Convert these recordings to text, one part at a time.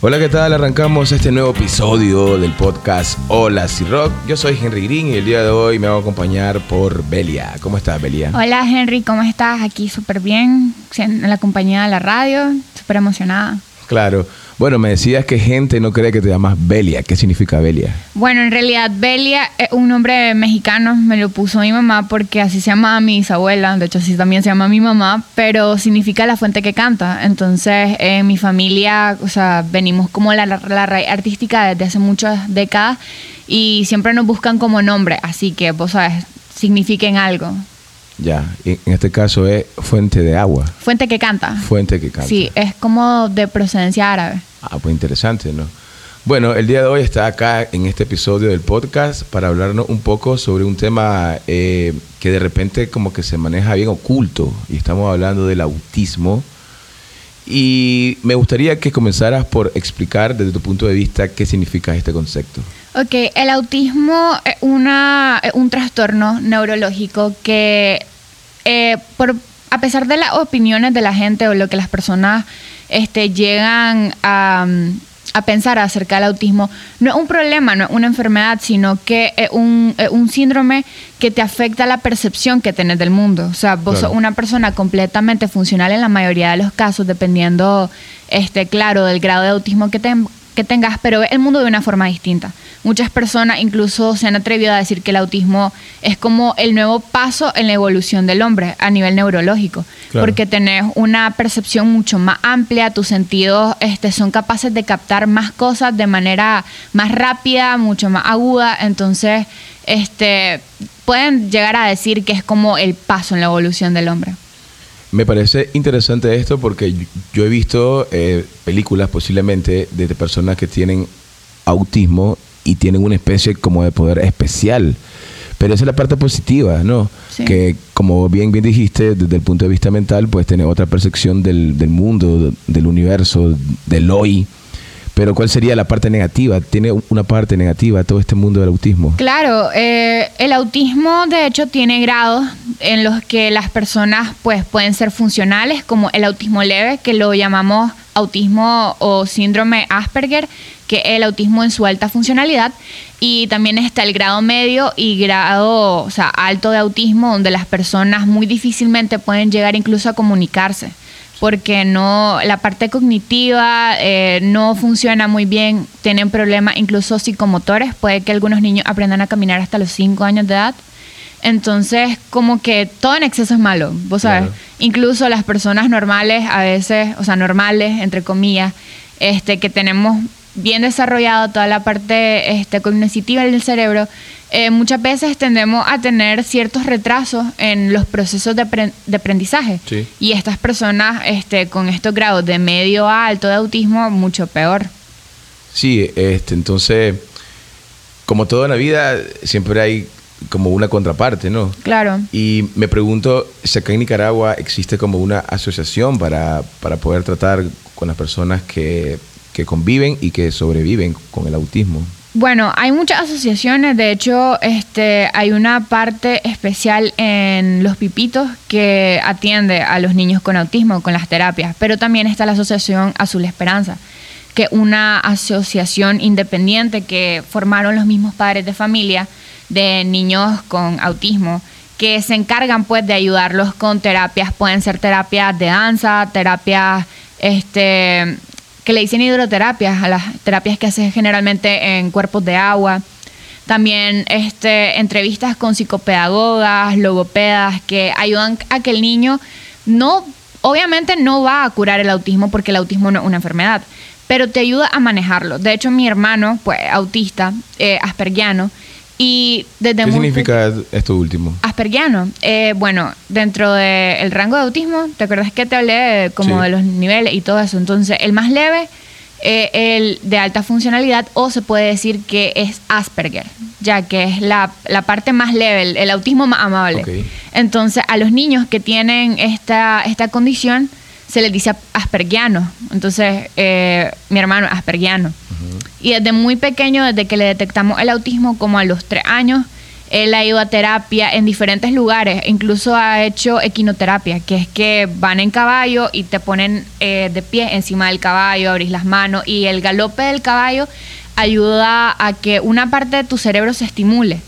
Hola, ¿qué tal? Arrancamos este nuevo episodio del podcast Hola Si Rock. Yo soy Henry Green y el día de hoy me voy a acompañar por Belia. ¿Cómo estás, Belia? Hola Henry, ¿cómo estás? Aquí súper bien, en la compañía de la radio, súper emocionada. Claro. Bueno, me decías que gente no cree que te llamas Belia. ¿Qué significa Belia? Bueno, en realidad Belia es un nombre mexicano, me lo puso mi mamá porque así se llama mi bisabuela, de hecho así también se llama mi mamá, pero significa la fuente que canta. Entonces, en mi familia, o sea, venimos como la, la raíz artística desde hace muchas décadas y siempre nos buscan como nombre, así que, vos sabes, signifiquen algo. Ya, en este caso es fuente de agua. Fuente que canta. Fuente que canta. Sí, es como de procedencia árabe. Ah, pues interesante, ¿no? Bueno, el día de hoy está acá en este episodio del podcast para hablarnos un poco sobre un tema eh, que de repente como que se maneja bien oculto y estamos hablando del autismo. Y me gustaría que comenzaras por explicar desde tu punto de vista qué significa este concepto. Ok, el autismo es, una, un trastorno neurológico que eh, por, a pesar de las opiniones de la gente o lo que las personas este, llegan a, pensar acerca del autismo, no es un problema, no es una enfermedad, sino que es un, síndrome que te afecta la percepción que tienes del mundo. O sea, vos sos una persona completamente funcional en la mayoría de los casos, dependiendo, este, claro, del grado de autismo que, que tengas, pero el mundo de una forma distinta. Muchas personas incluso se han atrevido a decir que el autismo es como el nuevo paso en la evolución del hombre a nivel neurológico, porque tenés una percepción mucho más amplia, tus sentidos este, son capaces de captar más cosas de manera más rápida, mucho más aguda, entonces este, pueden llegar a decir que es como el paso en la evolución del hombre. Me parece interesante esto porque yo he visto eh, películas posiblemente de personas que tienen autismo y tienen una especie como de poder especial. Pero esa es la parte positiva, ¿no? Que como bien bien dijiste, desde el punto de vista mental, pues tener otra percepción del, del mundo, del universo, del hoy. Pero ¿cuál sería la parte negativa? ¿Tiene una parte negativa todo este mundo del autismo? Claro, eh, el autismo de hecho tiene grados en los que las personas pues pueden ser funcionales, como el autismo leve, que lo llamamos autismo o síndrome Asperger, que es el autismo en su alta funcionalidad. Y también está el grado medio y grado alto de autismo, donde las personas muy difícilmente pueden llegar incluso a comunicarse, porque no la parte cognitiva eh, no funciona muy bien, tienen problemas incluso psicomotores, puede que algunos niños aprendan a caminar hasta los 5 años de edad. Entonces, como que todo en exceso es malo, vos sabes. Incluso las personas normales, a veces, o sea, normales, entre comillas, este, que tenemos bien desarrollado toda la parte este, cognitiva del cerebro, eh, muchas veces tendemos a tener ciertos retrasos en los procesos de, aprendizaje. Y estas personas este, con estos grados de medio a alto de autismo, mucho peor. Sí, este, entonces, como toda la vida, siempre hay como una contraparte, ¿no? Claro. Y me pregunto si acá en Nicaragua existe como una asociación para, para poder tratar con las personas que, que conviven y que sobreviven con el autismo. Bueno, hay muchas asociaciones, de hecho, este, hay una parte especial en Los Pipitos que atiende a los niños con autismo, con las terapias, pero también está la Asociación Azul Esperanza, que es una asociación independiente que formaron los mismos padres de familia de niños con autismo que se encargan pues de ayudarlos con terapias, pueden ser terapias de danza, terapias este que le dicen hidroterapias, a las terapias que hacen generalmente en cuerpos de agua. También este, entrevistas con psicopedagogas, logopedas, que ayudan a que el niño no, obviamente no va a curar el autismo porque el autismo no es una enfermedad, pero te ayuda a manejarlo. De hecho, mi hermano, pues autista, eh, aspergiano, y desde ¿Qué significa esto último? Aspergiano. Eh, bueno, dentro del rango de autismo, ¿te acuerdas que te hablé como de los niveles y todo eso? Entonces, el más leve, eh, el de alta funcionalidad, o se puede decir que es Asperger, ya que es la, parte más leve, el, autismo más amable. Entonces, a los niños que tienen esta, esta condición, se les dice aspergiano. Entonces, eh, mi hermano aspergiano. Y desde muy pequeño, desde que le detectamos el autismo, como a los tres años, Él ha ido a terapia en diferentes lugares, incluso ha hecho equinoterapia, que es que van en caballo y te ponen eh, de pie encima del caballo, abrís las manos y el galope del caballo ayuda a que una parte de tu cerebro se estimule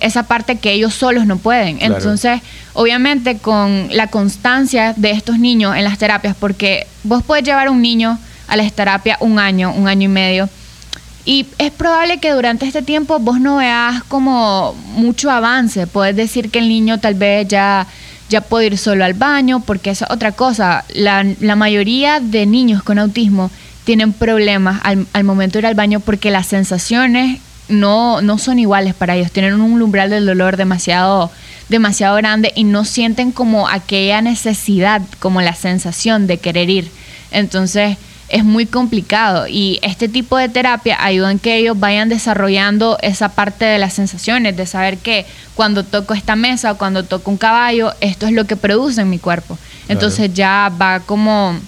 esa parte que ellos solos no pueden. Entonces, obviamente con la constancia de estos niños en las terapias, porque vos puedes llevar a un niño a la terapia un año, un año y medio, y es probable que durante este tiempo vos no veas como mucho avance. Puedes decir que el niño tal vez ya, ya puede ir solo al baño, porque es otra cosa. La, la mayoría de niños con autismo tienen problemas al, al momento de ir al baño porque las sensaciones no, no son iguales para ellos, tienen un umbral del dolor demasiado, demasiado grande y no sienten como aquella necesidad, como la sensación de querer ir. Entonces es muy complicado. Y este tipo de terapia ayuda en que ellos vayan desarrollando esa parte de las sensaciones, de saber que cuando toco esta mesa o cuando toco un caballo, esto es lo que produce en mi cuerpo. Entonces ya va como,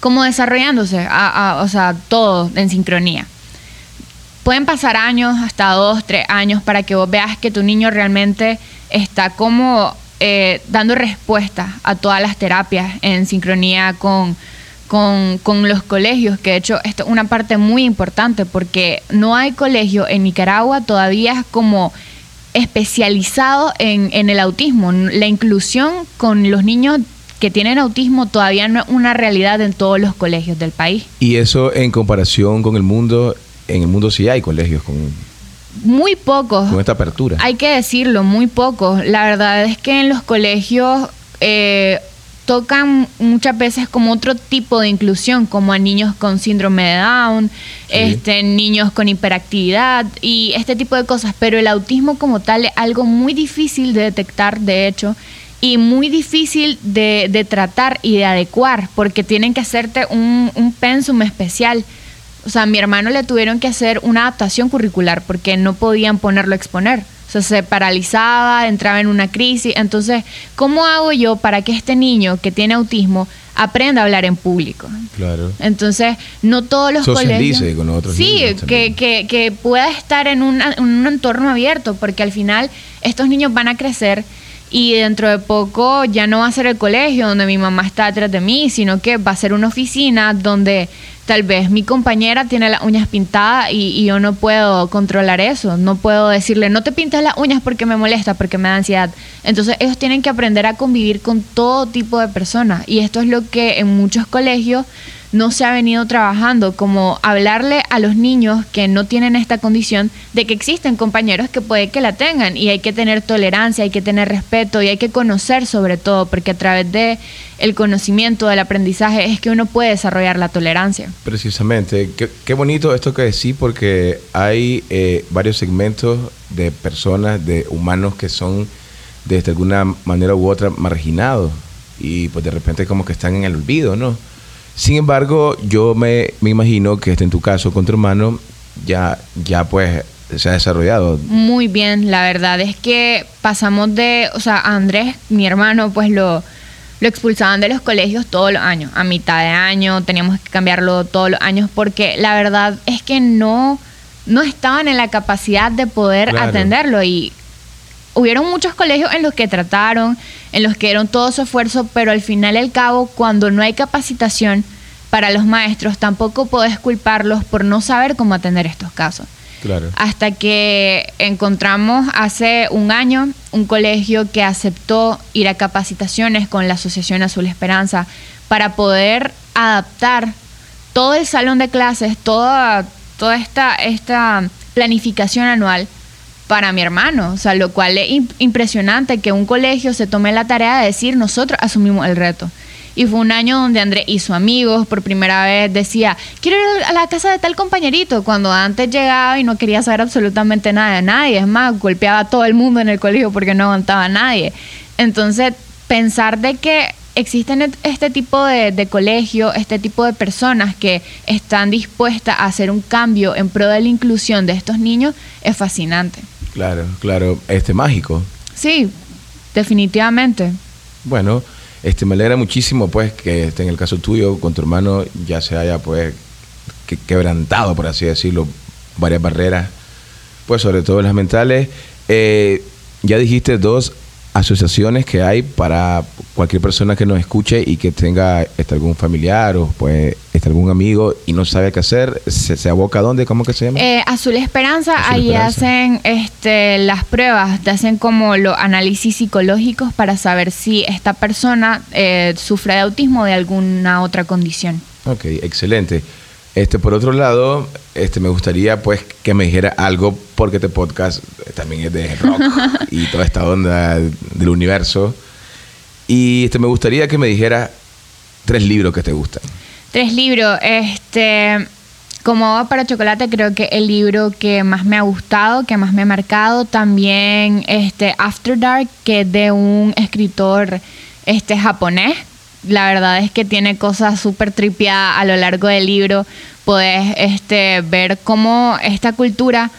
como desarrollándose, o sea, todo en sincronía. Pueden pasar años, hasta dos, tres años, para que vos veas que tu niño realmente está como eh, dando respuesta a todas las terapias en sincronía con, con, los colegios, que de hecho esto es una parte muy importante porque no hay colegio en Nicaragua todavía como especializado en, en el autismo. La inclusión con los niños que tienen autismo todavía no es una realidad en todos los colegios del país. Y eso en comparación con el mundo en el mundo sí hay colegios con... Muy pocos. Con esta apertura. Hay que decirlo, muy pocos. La verdad es que en los colegios eh, tocan muchas veces como otro tipo de inclusión, como a niños con síndrome de Down, este, niños con hiperactividad y este tipo de cosas. Pero el autismo como tal es algo muy difícil de detectar, de hecho, y muy difícil de, tratar y de adecuar, porque tienen que hacerte un, un pensum especial o sea, a mi hermano le tuvieron que hacer una adaptación curricular porque no podían ponerlo a exponer. O sea, se paralizaba, entraba en una crisis. Entonces, ¿cómo hago yo para que este niño que tiene autismo aprenda a hablar en público? Claro. Entonces, no todos los colegios... con otros Sí, que, que, que, pueda estar en, en un entorno abierto, porque al final estos niños van a crecer y dentro de poco ya no va a ser el colegio donde mi mamá está detrás de mí, sino que va a ser una oficina donde tal vez mi compañera tiene las uñas pintadas y, yo no puedo controlar eso. No puedo decirle, no te pintes las uñas porque me molesta, porque me da ansiedad. Entonces ellos tienen que aprender a convivir con todo tipo de personas. Y esto es lo que en muchos colegios no se ha venido trabajando, como hablarle a los niños que no tienen esta condición de que existen compañeros que puede que la tengan y hay que tener tolerancia, hay que tener respeto y hay que conocer sobre todo, porque a través de el conocimiento del aprendizaje es que uno puede desarrollar la tolerancia. Precisamente, qué, bonito esto que decís porque hay eh, varios segmentos de personas, de humanos que son de alguna manera u otra marginados y pues de repente como que están en el olvido, ¿no? Sin embargo, yo me, imagino que este en tu caso con tu hermano ya, ya pues se ha desarrollado. Muy bien, la verdad es que pasamos de, o sea, Andrés, mi hermano, pues lo, lo expulsaban de los colegios todos los años, a mitad de año, teníamos que cambiarlo todos los años, porque la verdad es que no, no estaban en la capacidad de poder atenderlo y hubieron muchos colegios en los que trataron, en los que dieron todo su esfuerzo, pero al final y al cabo, cuando no hay capacitación para los maestros, tampoco podés culparlos por no saber cómo atender estos casos. Claro. Hasta que encontramos hace un año un colegio que aceptó ir a capacitaciones con la Asociación Azul Esperanza para poder adaptar todo el salón de clases, toda, toda esta, esta planificación anual para mi hermano, o sea, lo cual es impresionante que un colegio se tome la tarea de decir nosotros asumimos el reto. Y fue un año donde André hizo amigos, por primera vez decía, quiero ir a la casa de tal compañerito, cuando antes llegaba y no quería saber absolutamente nada de nadie, es más, golpeaba a todo el mundo en el colegio porque no aguantaba a nadie. Entonces, pensar de que existen este tipo de, de colegio, este tipo de personas que están dispuestas a hacer un cambio en pro de la inclusión de estos niños es fascinante. Claro, claro, este mágico. Sí, definitivamente. Bueno, este me alegra muchísimo pues que este, en el caso tuyo con tu hermano ya se haya pues quebrantado por así decirlo varias barreras, pues sobre todo las mentales. Eh, ya dijiste dos asociaciones que hay para cualquier persona que nos escuche y que tenga este, algún familiar o pues algún amigo y no sabe qué hacer, ¿se, se aboca a dónde? ¿Cómo que se llama? Eh, Azul Esperanza, Azul ahí Esperanza. hacen este, las pruebas, te hacen como los análisis psicológicos para saber si esta persona eh, sufre de autismo o de alguna otra condición. Ok, excelente. Este, por otro lado, este, me gustaría pues que me dijera algo, porque este podcast también es de rock y toda esta onda del universo. Y este, me gustaría que me dijera tres libros que te gustan. Tres libros. Este, como agua para chocolate, creo que el libro que más me ha gustado, que más me ha marcado, también este After Dark, que es de un escritor este japonés. La verdad es que tiene cosas súper tripiadas a lo largo del libro. Puedes este, ver cómo esta cultura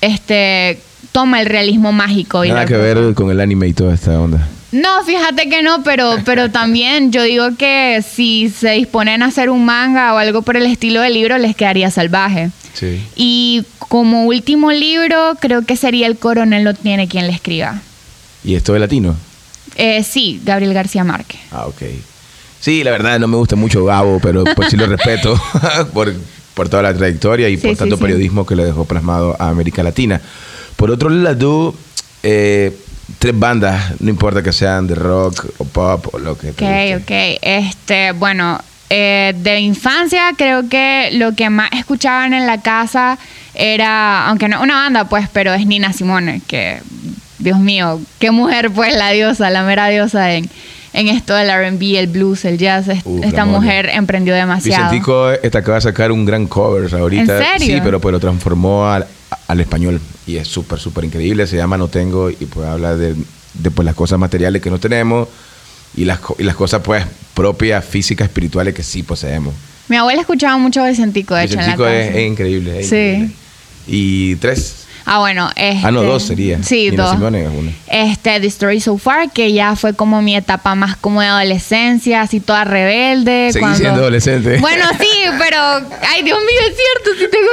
este, toma el realismo mágico. y Nada que ver con el anime y toda esta onda. No, fíjate que no, pero, pero también yo digo que si se disponen a hacer un manga o algo por el estilo del libro, les quedaría salvaje. Sí. Y como último libro, creo que sería El Coronel no tiene quien le escriba. ¿Y esto de latino? Eh, sí, Gabriel García Márquez. Ah, ok. Sí, la verdad no me gusta mucho Gabo, pero pues sí lo respeto por, por toda la trayectoria y Sí, por sí, tanto periodismo que le dejó plasmado a América Latina. Por otro lado, eh, tres bandas, no importa que sean de rock o pop o lo que Ok, te guste. ok. Este, bueno, eh, de infancia creo que lo que más escuchaban en la casa era, aunque no una banda, pues, pero es Nina Simone, que, Dios mío, qué mujer, pues, la diosa, la mera diosa en, en esto del R&B, el blues, el jazz. Uf, Esta mujer emprendió demasiado. Vicentico está acaba de sacar un gran cover ahorita. ¿En serio? Sí, pero pues lo transformó al, al español y es súper, súper increíble. Se llama No Tengo y pues habla de, de, pues, las cosas materiales que no tenemos y las, y las cosas pues propias, físicas, espirituales que sí poseemos. Mi abuela escuchaba mucho Vicentico, de hecho, en la Vicentico es, es increíble. es Sí. increíble. Y tres. Ah, bueno. Este, Ah, no, dos sería. Sí, Nina dos. Simone es una. Este, The Story So Far, que ya fue como mi etapa más como de adolescencia, así toda rebelde. Seguí cuando- siendo adolescente. Bueno, sí, pero, ay, Dios mío, es cierto, si tengo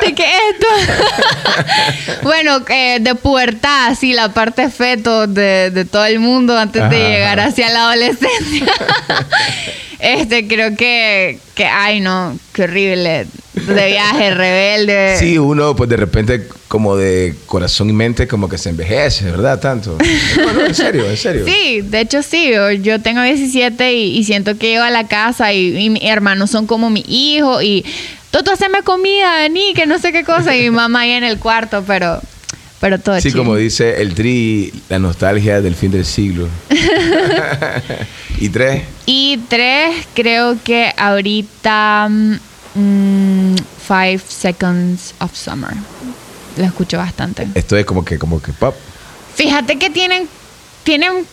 17, ¿qué es esto? bueno, eh, de pubertad, sí, la parte feto de, de todo el mundo antes de llegar hacia la adolescencia. este, creo que, que, ay, no, qué horrible. De viaje, rebelde. Sí, uno pues de repente como de corazón y mente como que se envejece, ¿verdad? Tanto. No, no, en serio, en serio. Sí, de hecho sí, yo, tengo 17 y, y siento que llego a la casa y, y mis hermanos son como mi hijo y Toto, haceme comida, vení, que no sé qué cosa y mi mamá ahí en el cuarto, pero, pero todo Sí, chill. como dice el tri, la nostalgia del fin del siglo. y tres, Y tres, creo que ahorita mm, Five Seconds of Summer. Lo escucho bastante. esto es como que, como que pop. Fíjate que tienen, tienen,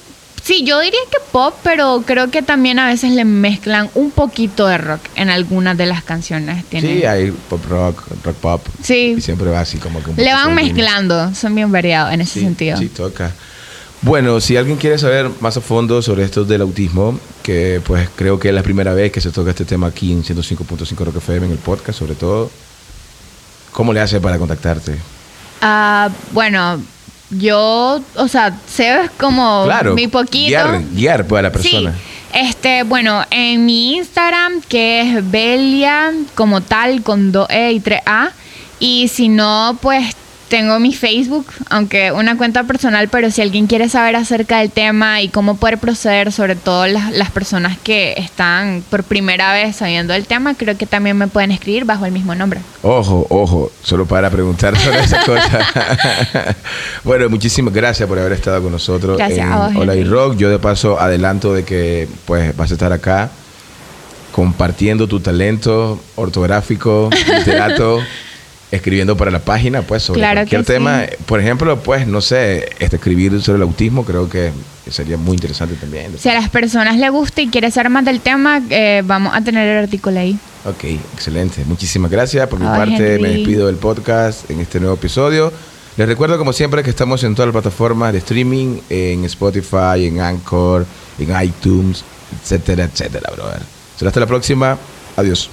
sí, yo diría que pop, pero creo que también a veces le mezclan un poquito de rock en algunas de las canciones. Tienen, Sí, hay pop rock, rock pop. Sí. Y siempre va así como que un le van mezclando, son bien variados en ese Sí, sentido. Sí, toca. Bueno, si alguien quiere saber más a fondo sobre esto del autismo, que pues creo que es la primera vez que se toca este tema aquí en 105.5 Rock FM en el podcast, sobre todo, ¿cómo le hace para contactarte? Ah, bueno, yo, o sea, sé como claro, mi poquito. guiar, guiar pues, a la persona. Sí. Este, bueno, en mi Instagram, que es Belia, como tal, con 2E y 3A. Y si no, pues tengo mi Facebook, aunque una cuenta personal, pero si alguien quiere saber acerca del tema y cómo poder proceder, sobre todo las, las personas que están por primera vez sabiendo del tema, creo que también me pueden escribir bajo el mismo nombre. Ojo, ojo, solo para preguntar sobre esa cosa. bueno, muchísimas gracias por haber estado con nosotros Gracias en a vos, Hola y. Rock. Yo de paso adelanto de que pues vas a estar acá compartiendo tu talento ortográfico, literato, escribiendo para la página, pues sobre Claro cualquier tema. sí. Por ejemplo, pues no sé, este, escribir sobre el autismo creo que sería muy interesante también. Si a las personas les gusta y quiere saber más del tema, eh, vamos a tener el artículo ahí. Ok, excelente. Muchísimas gracias. Por mi parte, me despido del podcast en este nuevo episodio. Les recuerdo, como siempre, que estamos en todas las plataformas de streaming, en Spotify, en Anchor, en iTunes, etcétera, etcétera, brother. Será hasta la próxima. Adiós.